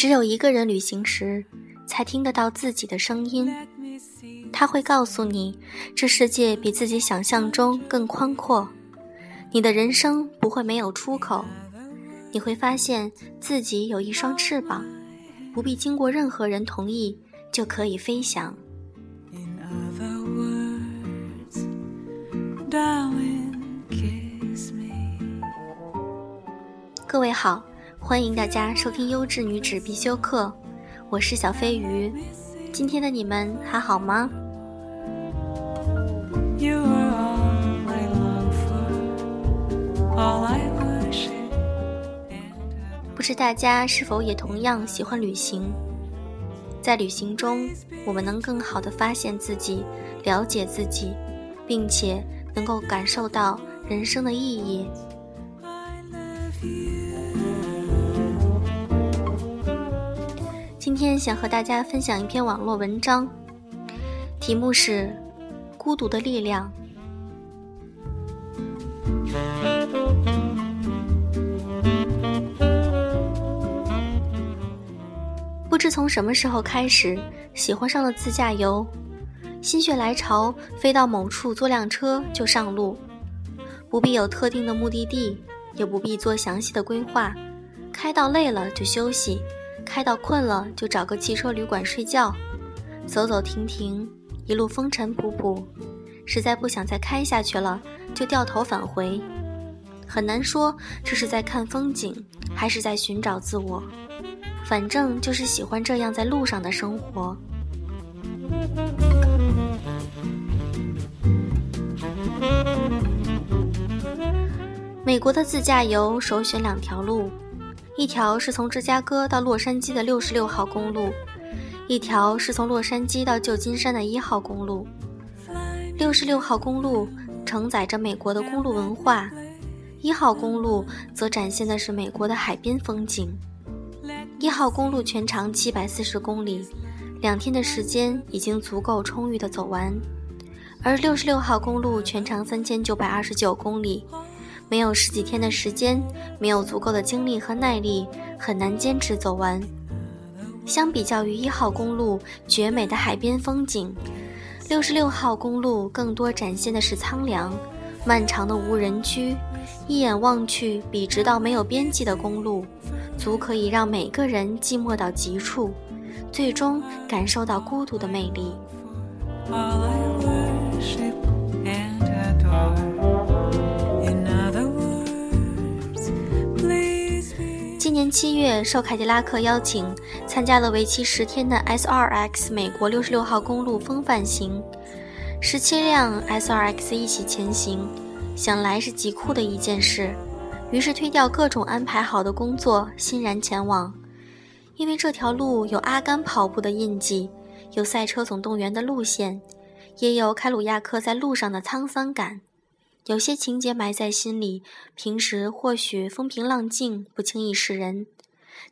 只有一个人旅行时，才听得到自己的声音。他会告诉你，这世界比自己想象中更宽阔。你的人生不会没有出口。你会发现自己有一双翅膀，不必经过任何人同意就可以飞翔。各位好，欢迎大家收听优质女子必修课，我是小飞鱼。今天的你们还好吗？不知大家是否也同样喜欢旅行？在旅行中，我们能更好的发现自己，了解自己，并且能够感受到人生的意义。今天想和大家分享一篇网络文章，题目是《孤独的力量》。不知从什么时候开始，喜欢上了自驾游，心血来潮，飞到某处坐辆车就上路，不必有特定的目的地，也不必做详细的规划，开到累了就休息。开到困了就找个汽车旅馆睡觉，走走停停，一路风尘仆仆。实在不想再开下去了，就掉头返回。很难说这是在看风景，还是在寻找自我。反正就是喜欢这样在路上的生活。美国的自驾游首选两条路。一条是从芝加哥到洛杉矶的六十六号公路，一条是从洛杉矶到旧金山的一号公路。六十六号公路承载着美国的公路文化，一号公路则展现的是美国的海边风景。一号公路全长七百四十公里，两天的时间已经足够充裕的走完，而六十六号公路全长三千九百二十九公里。没有十几天的时间，没有足够的精力和耐力，很难坚持走完。相比较于一号公路绝美的海边风景，六十六号公路更多展现的是苍凉、漫长的无人区。一眼望去，笔直到没有边际的公路，足可以让每个人寂寞到极处，最终感受到孤独的魅力。年七月，受凯迪拉克邀请，参加了为期十天的 SRX 美国六十六号公路风范行，十七辆 SRX 一起前行，想来是极酷的一件事。于是推掉各种安排好的工作，欣然前往。因为这条路有阿甘跑步的印记，有赛车总动员的路线，也有凯鲁亚克在路上的沧桑感。有些情节埋在心里，平时或许风平浪静，不轻易示人，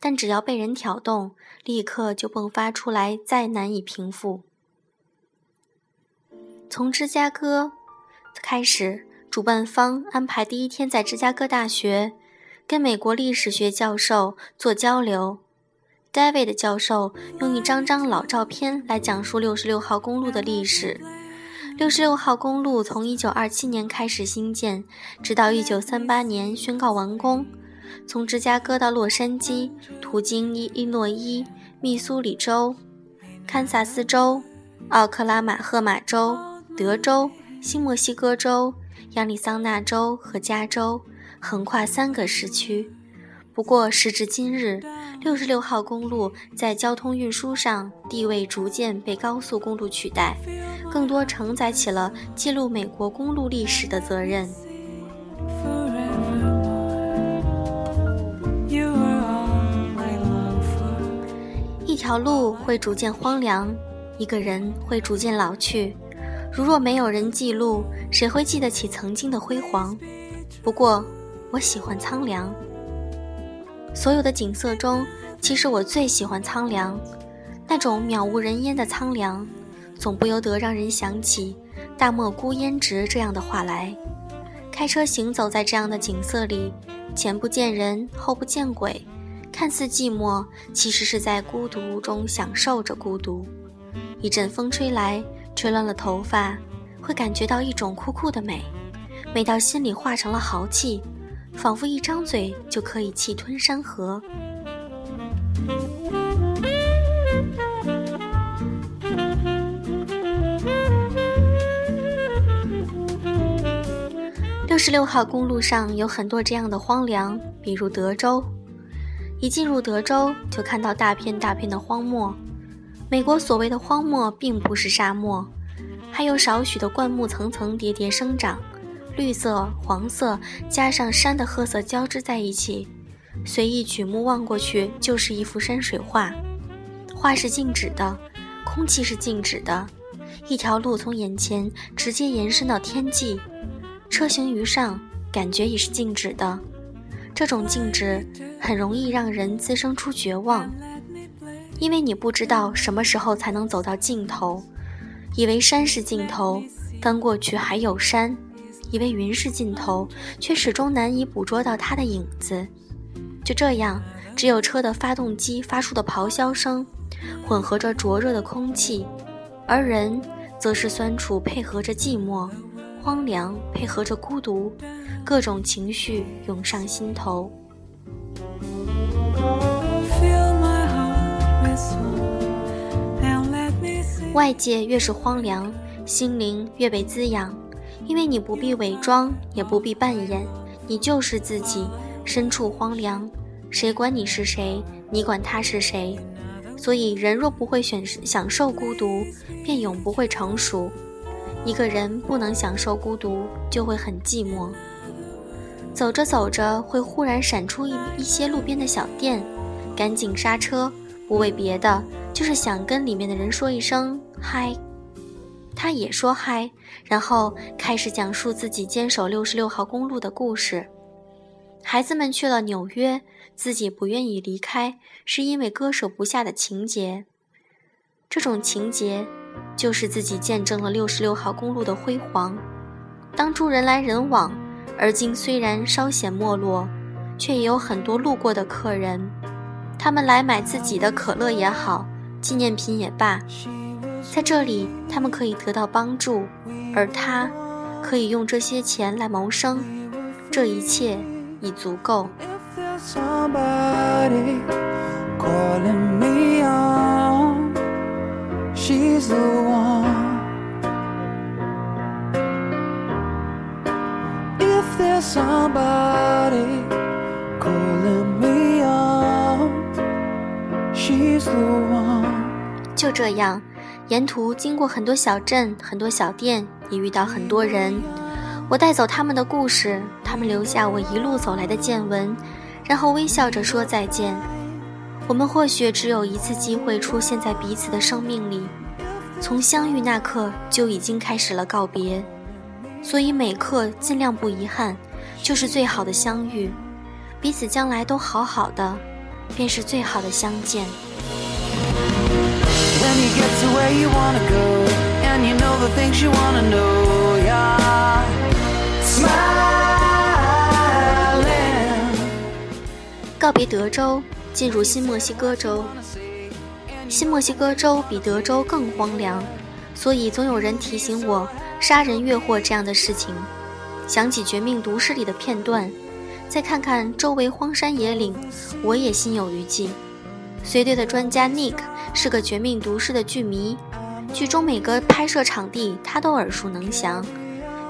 但只要被人挑动，立刻就迸发出来，再难以平复。从芝加哥开始，主办方安排第一天在芝加哥大学跟美国历史学教授做交流。David 教授用一张张老照片来讲述六十六号公路的历史。六十六号公路从一九二七年开始兴建，直到一九三八年宣告完工。从芝加哥到洛杉矶，途经伊伊诺伊、密苏里州、堪萨斯州、奥克拉荷马州、德州、新墨西哥州、亚利桑那州和加州，横跨三个时区。不过，时至今日，六十六号公路在交通运输上地位逐渐被高速公路取代，更多承载起了记录美国公路历史的责任。一条路会逐渐荒凉，一个人会逐渐老去。如若没有人记录，谁会记得起曾经的辉煌？不过，我喜欢苍凉。所有的景色中，其实我最喜欢苍凉，那种渺无人烟的苍凉，总不由得让人想起“大漠孤烟直”这样的话来。开车行走在这样的景色里，前不见人，后不见鬼，看似寂寞，其实是在孤独中享受着孤独。一阵风吹来，吹乱了头发，会感觉到一种酷酷的美，美到心里化成了豪气，仿佛一张嘴就可以气吞山河。六十六号公路上有很多这样的荒凉，比如德州。一进入德州，就看到大片大片的荒漠。美国所谓的荒漠，并不是沙漠，还有少许的灌木层层叠叠生长，绿色、黄色加上山的褐色交织在一起，随意举目望过去，就是一幅山水画。画是静止的，空气是静止的，一条路从眼前直接延伸到天际，车行于上，感觉也是静止的。这种静止很容易让人滋生出绝望。因为你不知道什么时候才能走到尽头，以为山是尽头，翻过去还有山；以为云是尽头，却始终难以捕捉到它的影子。就这样，只有车的发动机发出的咆哮声，混合着灼热的空气，而人，则是酸楚配合着寂寞，荒凉配合着孤独，各种情绪涌上心头。外界越是荒凉，心灵越被滋养，因为你不必伪装，也不必扮演，你就是自己，身处荒凉，谁管你是谁？你管他是谁？所以，人若不会选享受孤独，便永不会成熟。一个人不能享受孤独，就会很寂寞。走着走着，会忽然闪出一一些路边的小店，赶紧刹车，不为别的。就是想跟里面的人说一声嗨，他也说嗨，然后开始讲述自己坚守六十六号公路的故事。孩子们去了纽约，自己不愿意离开，是因为割舍不下的情节。这种情节，就是自己见证了六十六号公路的辉煌。当初人来人往，而今虽然稍显没落，却也有很多路过的客人，他们来买自己的可乐也好。纪念品也罢，在这里他们可以得到帮助，而他可以用这些钱来谋生，这一切已足够。就这样，沿途经过很多小镇、很多小店，也遇到很多人。我带走他们的故事，他们留下我一路走来的见闻，然后微笑着说再见。我们或许只有一次机会出现在彼此的生命里，从相遇那刻就已经开始了告别，所以每刻尽量不遗憾，就是最好的相遇。彼此将来都好好的，便是最好的相见。Where you wanna go, and you know the things you wanna know, yeah. Smiling. 告别德州，进入新墨西哥州。新墨西哥州比德州更荒凉，所以总有人提醒我“杀人越货”这样的事情。想起《绝命毒师》里的片段，再看看周围荒山野岭，我也心有余悸。随队的专家 Nick 是个《绝命毒师》的剧迷，剧中每个拍摄场地他都耳熟能详。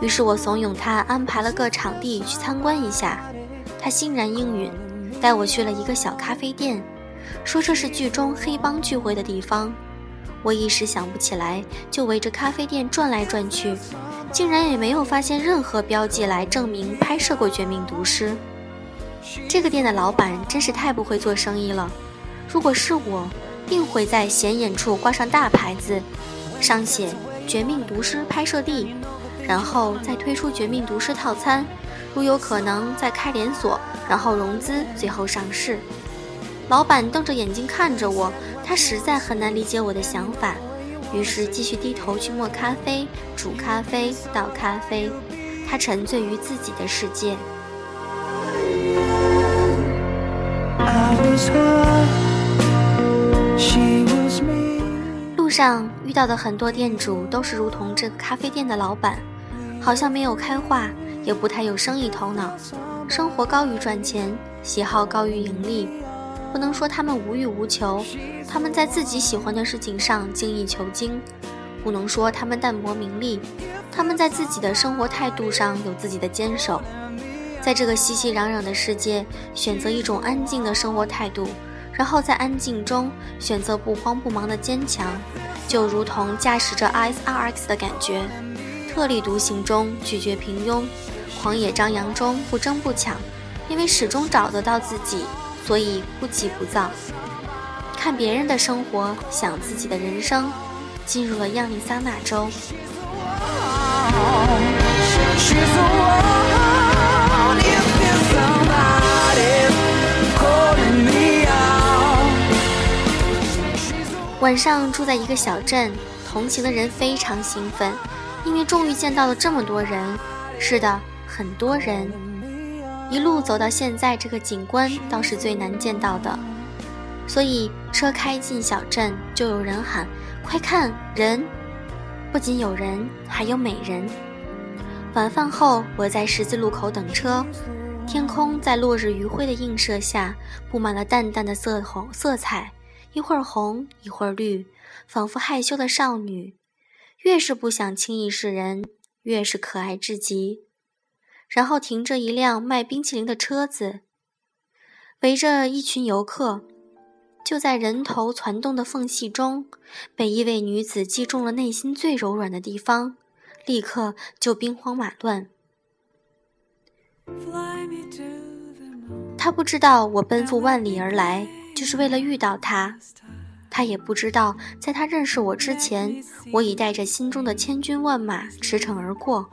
于是我怂恿他安排了个场地去参观一下，他欣然应允，带我去了一个小咖啡店，说这是剧中黑帮聚会的地方。我一时想不起来，就围着咖啡店转来转去，竟然也没有发现任何标记来证明拍摄过《绝命毒师》。这个店的老板真是太不会做生意了。如果是我，定会在显眼处挂上大牌子，上写“绝命毒师拍摄地”，然后再推出“绝命毒师”套餐，如有可能再开连锁，然后融资，最后上市。老板瞪着眼睛看着我，他实在很难理解我的想法，于是继续低头去磨咖啡、煮咖啡、倒咖啡，他沉醉于自己的世界。上遇到的很多店主都是如同这个咖啡店的老板，好像没有开化，也不太有生意头脑，生活高于赚钱，喜好高于盈利。不能说他们无欲无求，他们在自己喜欢的事情上精益求精；不能说他们淡泊名利，他们在自己的生活态度上有自己的坚守。在这个熙熙攘攘的世界，选择一种安静的生活态度，然后在安静中选择不慌不忙的坚强，就如同驾驶着 ISRX 的感觉，特立独行中拒绝平庸，狂野张扬中不争不抢，因为始终找得到自己。所以不急不躁，看别人的生活，想自己的人生。进入了亚利桑那州。晚上住在一个小镇，同行的人非常兴奋，因为终于见到了这么多人。是的，很多人。一路走到现在，这个景观倒是最难见到的，所以车开进小镇，就有人喊：“快看人！”不仅有人，还有美人。晚饭后，我在十字路口等车，天空在落日余晖的映射下，布满了淡淡的色红色彩，一会儿红，一会儿绿，仿佛害羞的少女。越是不想轻易示人，越是可爱至极。然后停着一辆卖冰淇淋的车子，围着一群游客，就在人头攒动的缝隙中，被一位女子击中了内心最柔软的地方，立刻就兵荒马乱。他不知道我奔赴万里而来，就是为了遇到他；他也不知道，在他认识我之前，我已带着心中的千军万马驰骋而过。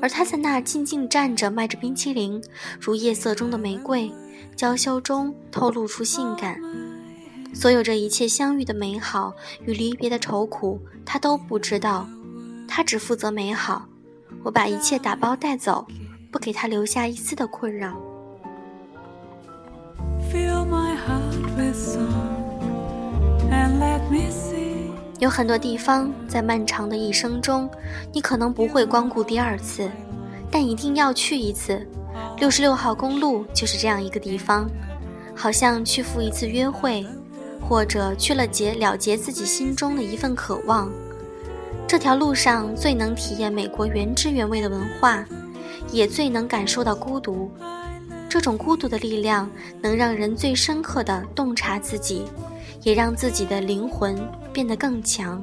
而他在那静静站着，卖着冰淇淋，如夜色中的玫瑰，娇羞中透露出性感。所有这一切相遇的美好与离别的愁苦，他都不知道，他只负责美好。我把一切打包带走，不给他留下一丝的困扰。有很多地方，在漫长的一生中，你可能不会光顾第二次，但一定要去一次。六十六号公路就是这样一个地方，好像去赴一次约会，或者去了结了结自己心中的一份渴望。这条路上最能体验美国原汁原味的文化，也最能感受到孤独。这种孤独的力量，能让人最深刻的洞察自己。也让自己的灵魂变得更强。